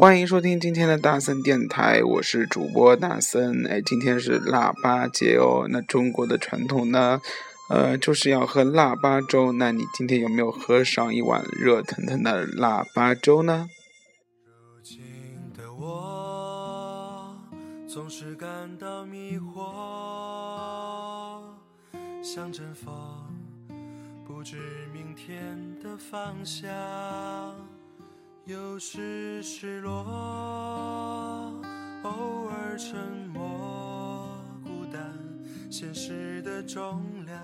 欢迎收听今天的大森电台，我是主播大森。哎，今天是腊八节哦。那中国的传统呢，呃，就是要喝腊八粥。那你今天有没有喝上一碗热腾腾的腊八粥呢？如今的我总是感到迷惑，像阵风，不知明天的方向。有时失落，偶尔沉默，孤单，现实的重量，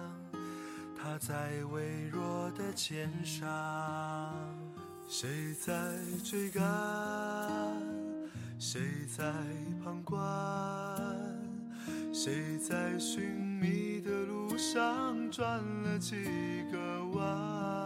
它在微弱的肩上。谁在追赶？谁在旁观？谁在寻觅的路上转了几个弯？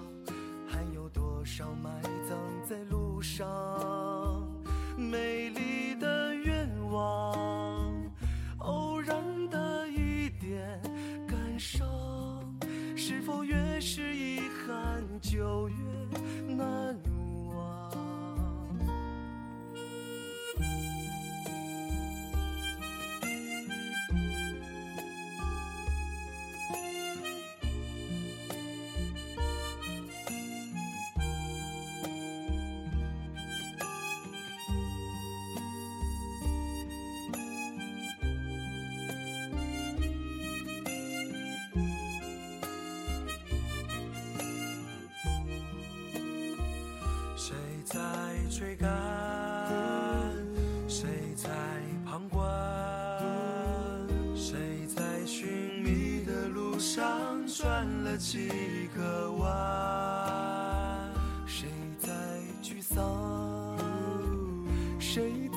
追赶，谁在旁观？谁在寻觅的路上转了几个弯？谁在沮丧？谁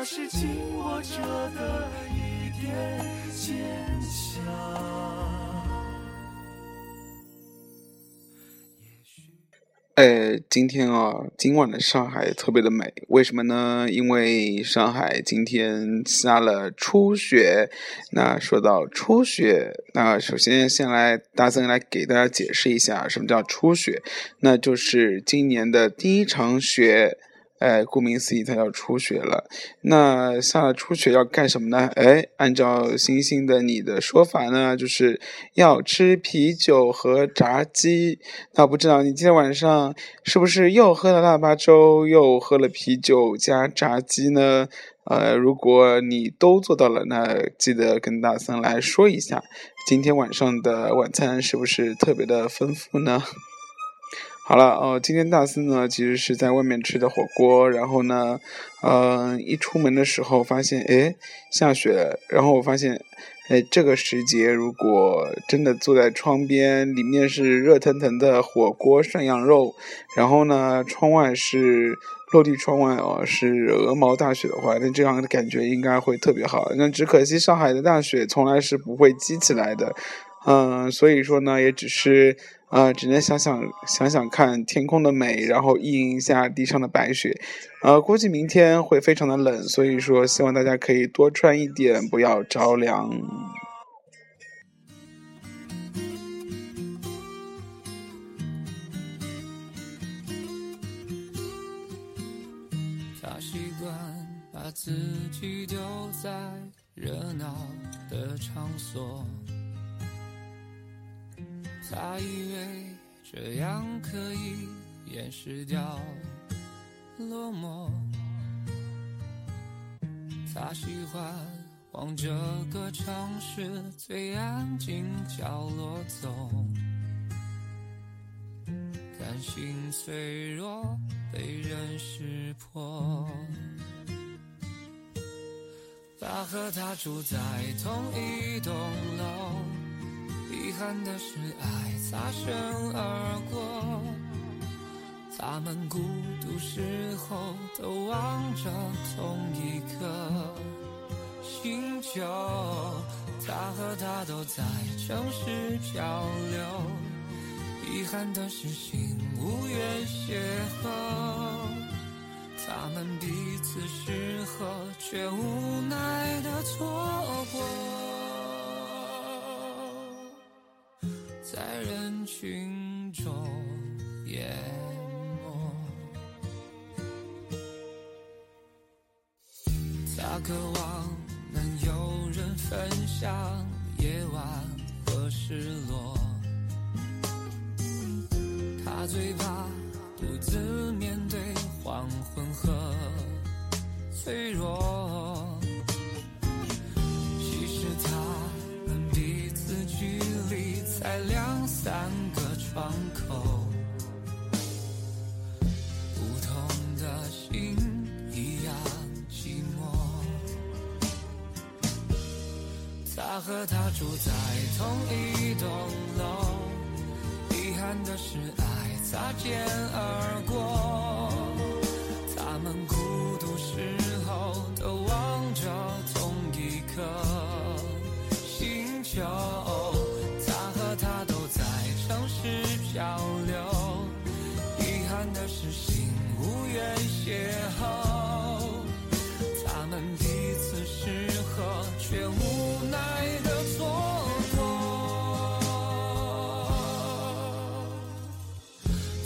那是紧握着的一点坚强。呃，今天啊，今晚的上海特别的美，为什么呢？因为上海今天下了初雪。那说到初雪，那首先先来大森来给大家解释一下什么叫初雪，那就是今年的第一场雪。哎，顾名思义，它要初雪了。那下了初雪要干什么呢？哎，按照星星的你的说法呢，就是要吃啤酒和炸鸡。那不知道你今天晚上是不是又喝了腊八粥，又喝了啤酒加炸鸡呢？呃，如果你都做到了，那记得跟大森来说一下，今天晚上的晚餐是不是特别的丰富呢？好了哦，今天大四呢，其实是在外面吃的火锅，然后呢，嗯，一出门的时候发现，哎，下雪了，然后我发现，哎，这个时节如果真的坐在窗边，里面是热腾腾的火锅涮羊肉，然后呢，窗外是落地窗外哦，是鹅毛大雪的话，那这样的感觉应该会特别好。那只可惜上海的大雪从来是不会积起来的。嗯，所以说呢，也只是呃，只能想想想想看天空的美，然后意淫一下地上的白雪。呃，估计明天会非常的冷，所以说希望大家可以多穿一点，不要着凉。他习惯把自己丢在热闹的场所，他以为这样可以掩饰掉落寞。他喜欢往这个城市最安静角落走，担心脆弱被人识破。他和她住在同一栋楼，遗憾的是爱擦身而过。他们孤独时候都望着同一颗星球。他和她都在城市漂流，遗憾的是心无缘邂逅。他们彼此适合，却无奈的错过，群中淹没。他渴望能有人分享夜晚和失落，他最怕独自面对。黄昏和脆弱，其实他距离才两三个窗口，不同的心一样寂寞。他和她住在同一栋楼，遗憾的是爱擦肩而过。他们孤无奈的蹉跎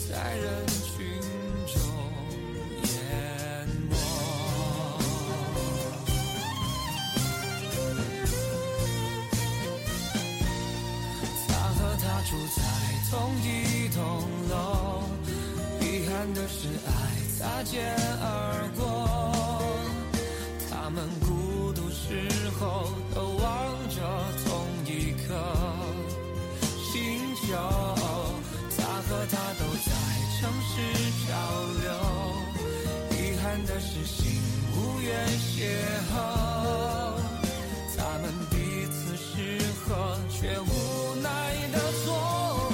在人群中淹没他和她住在同一栋楼。遗憾的是爱擦肩而过。他们孤独时候愿邂逅，他们彼此适合，却无奈的错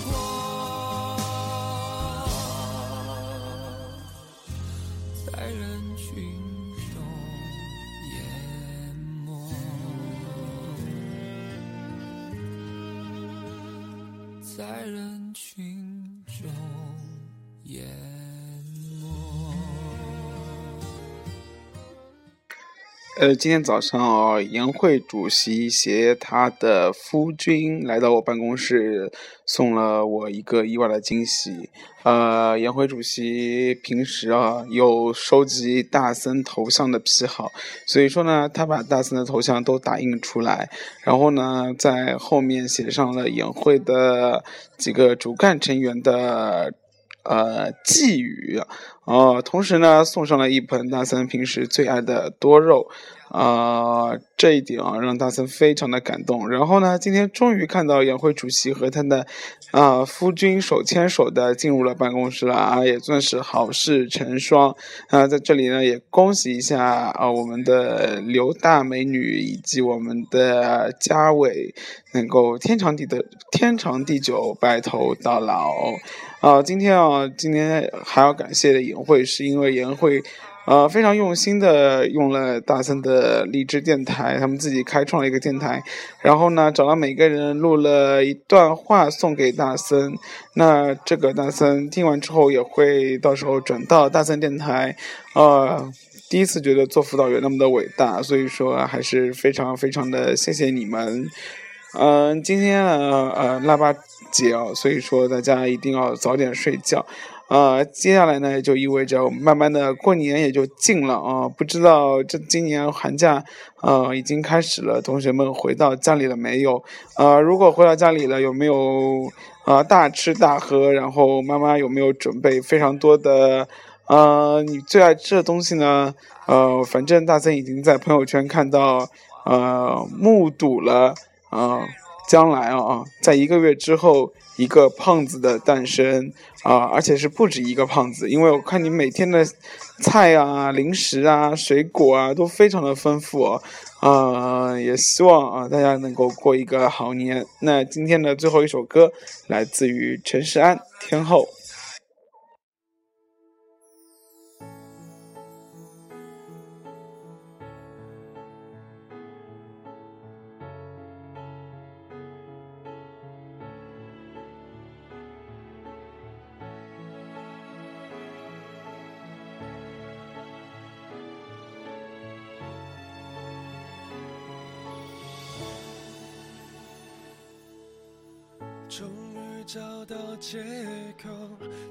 过。在人群中淹没。在人群中淹。呃，今天早上啊，颜会主席携他的夫君来到我办公室，送了我一个意外的惊喜。呃，颜会主席平时啊有收集大森头像的癖好，所以说呢，他把大森的头像都打印出来，然后呢，在后面写上了颜会的几个主干成员的呃寄语，哦，同时呢，送上了一盆大森平时最爱的多肉。啊，这一点啊，让大森非常的感动。然后呢，今天终于看到杨辉主席和他的啊夫君手牵手的进入了办公室了啊，也算是好事成双啊。在这里呢，也恭喜一下啊我们的刘大美女以及我们的嘉伟能够天长地的天长地久，白头到老。啊，今天啊，今天还要感谢的有会，是因为颜慧。呃，非常用心的用了大森的励志电台，他们自己开创了一个电台，然后呢，找到每个人录了一段话送给大森。那这个大森听完之后也会到时候转到大森电台。呃，第一次觉得做辅导员那么的伟大，所以说还是非常非常的谢谢你们。嗯，今天呢，呃，腊八节哦，所以说大家一定要早点睡觉。呃，接下来呢，就意味着慢慢的过年也就近了啊。不知道这今年寒假，呃，已经开始了，同学们回到家里了没有？呃，如果回到家里了，有没有呃大吃大喝？然后妈妈有没有准备非常多的呃你最爱吃的东西呢？呃，反正大森已经在朋友圈看到，呃，目睹了。啊，将来啊，在一个月之后，一个胖子的诞生啊，而且是不止一个胖子，因为我看你每天的菜啊、零食啊、水果啊都非常的丰富啊，也希望啊大家能够过一个好年。那今天的最后一首歌来自于陈世安《天后》。终于找到借口，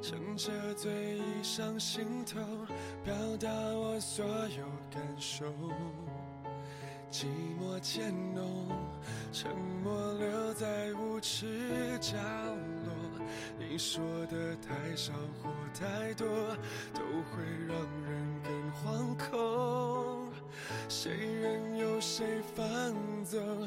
趁着醉意上心头，表达我所有感受。寂寞渐浓，沉默留在无耻角落。你说的太少或太多，都会让人更惶恐。谁任由谁放纵，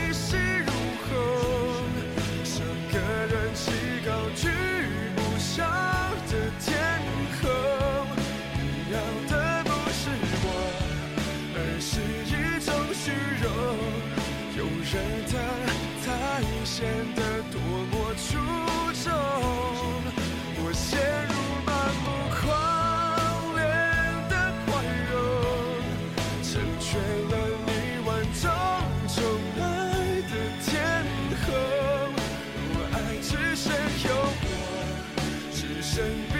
只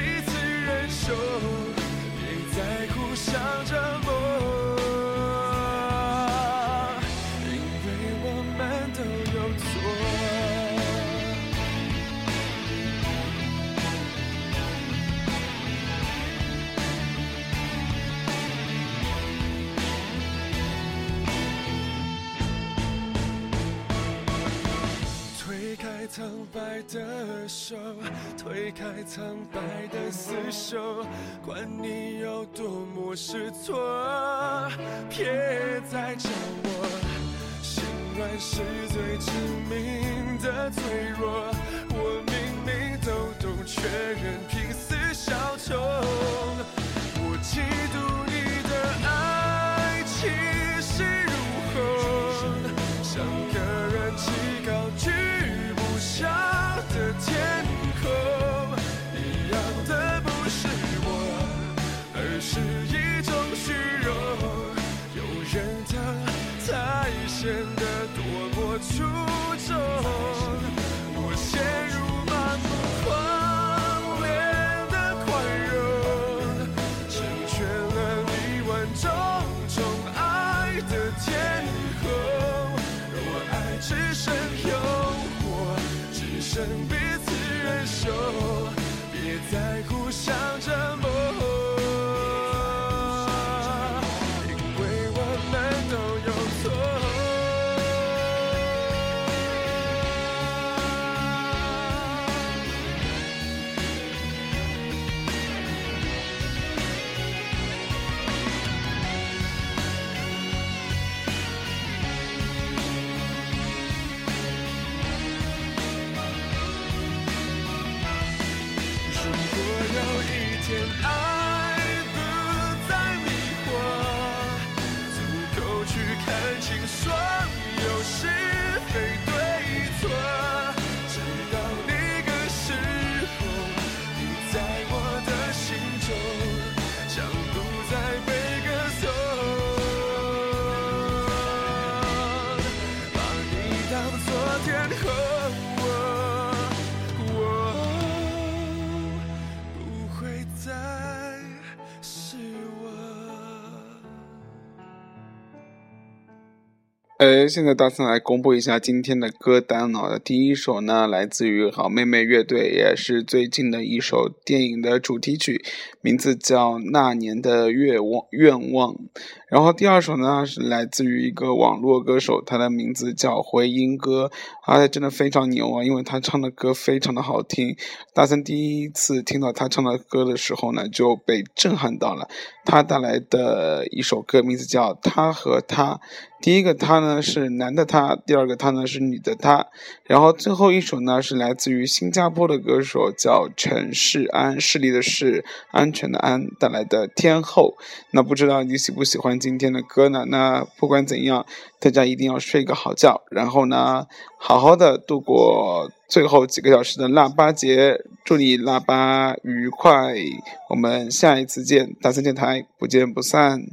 推开苍白的厮守，管你有多么失措，别再叫我心软是最致命的脆弱。我明明都懂，却仍拼死效忠。我嫉妒呃，现在大森来公布一下今天的歌单哦。第一首呢，来自于好妹妹乐队，也是最近的一首电影的主题曲，名字叫《那年的愿望愿望》。然后第二首呢，是来自于一个网络歌手，他的名字叫回音哥，他真的非常牛啊，因为他唱的歌非常的好听。大森第一次听到他唱的歌的时候呢，就被震撼到了。他带来的一首歌名字叫《他和他》。第一个他呢是男的他，第二个他呢是女的他，然后最后一首呢是来自于新加坡的歌手叫陈世安，势力的势，安全的安带来的天后。那不知道你喜不喜欢今天的歌呢？那不管怎样，大家一定要睡个好觉，然后呢好好的度过最后几个小时的腊八节，祝你腊八愉快。我们下一次见，大三电台不见不散。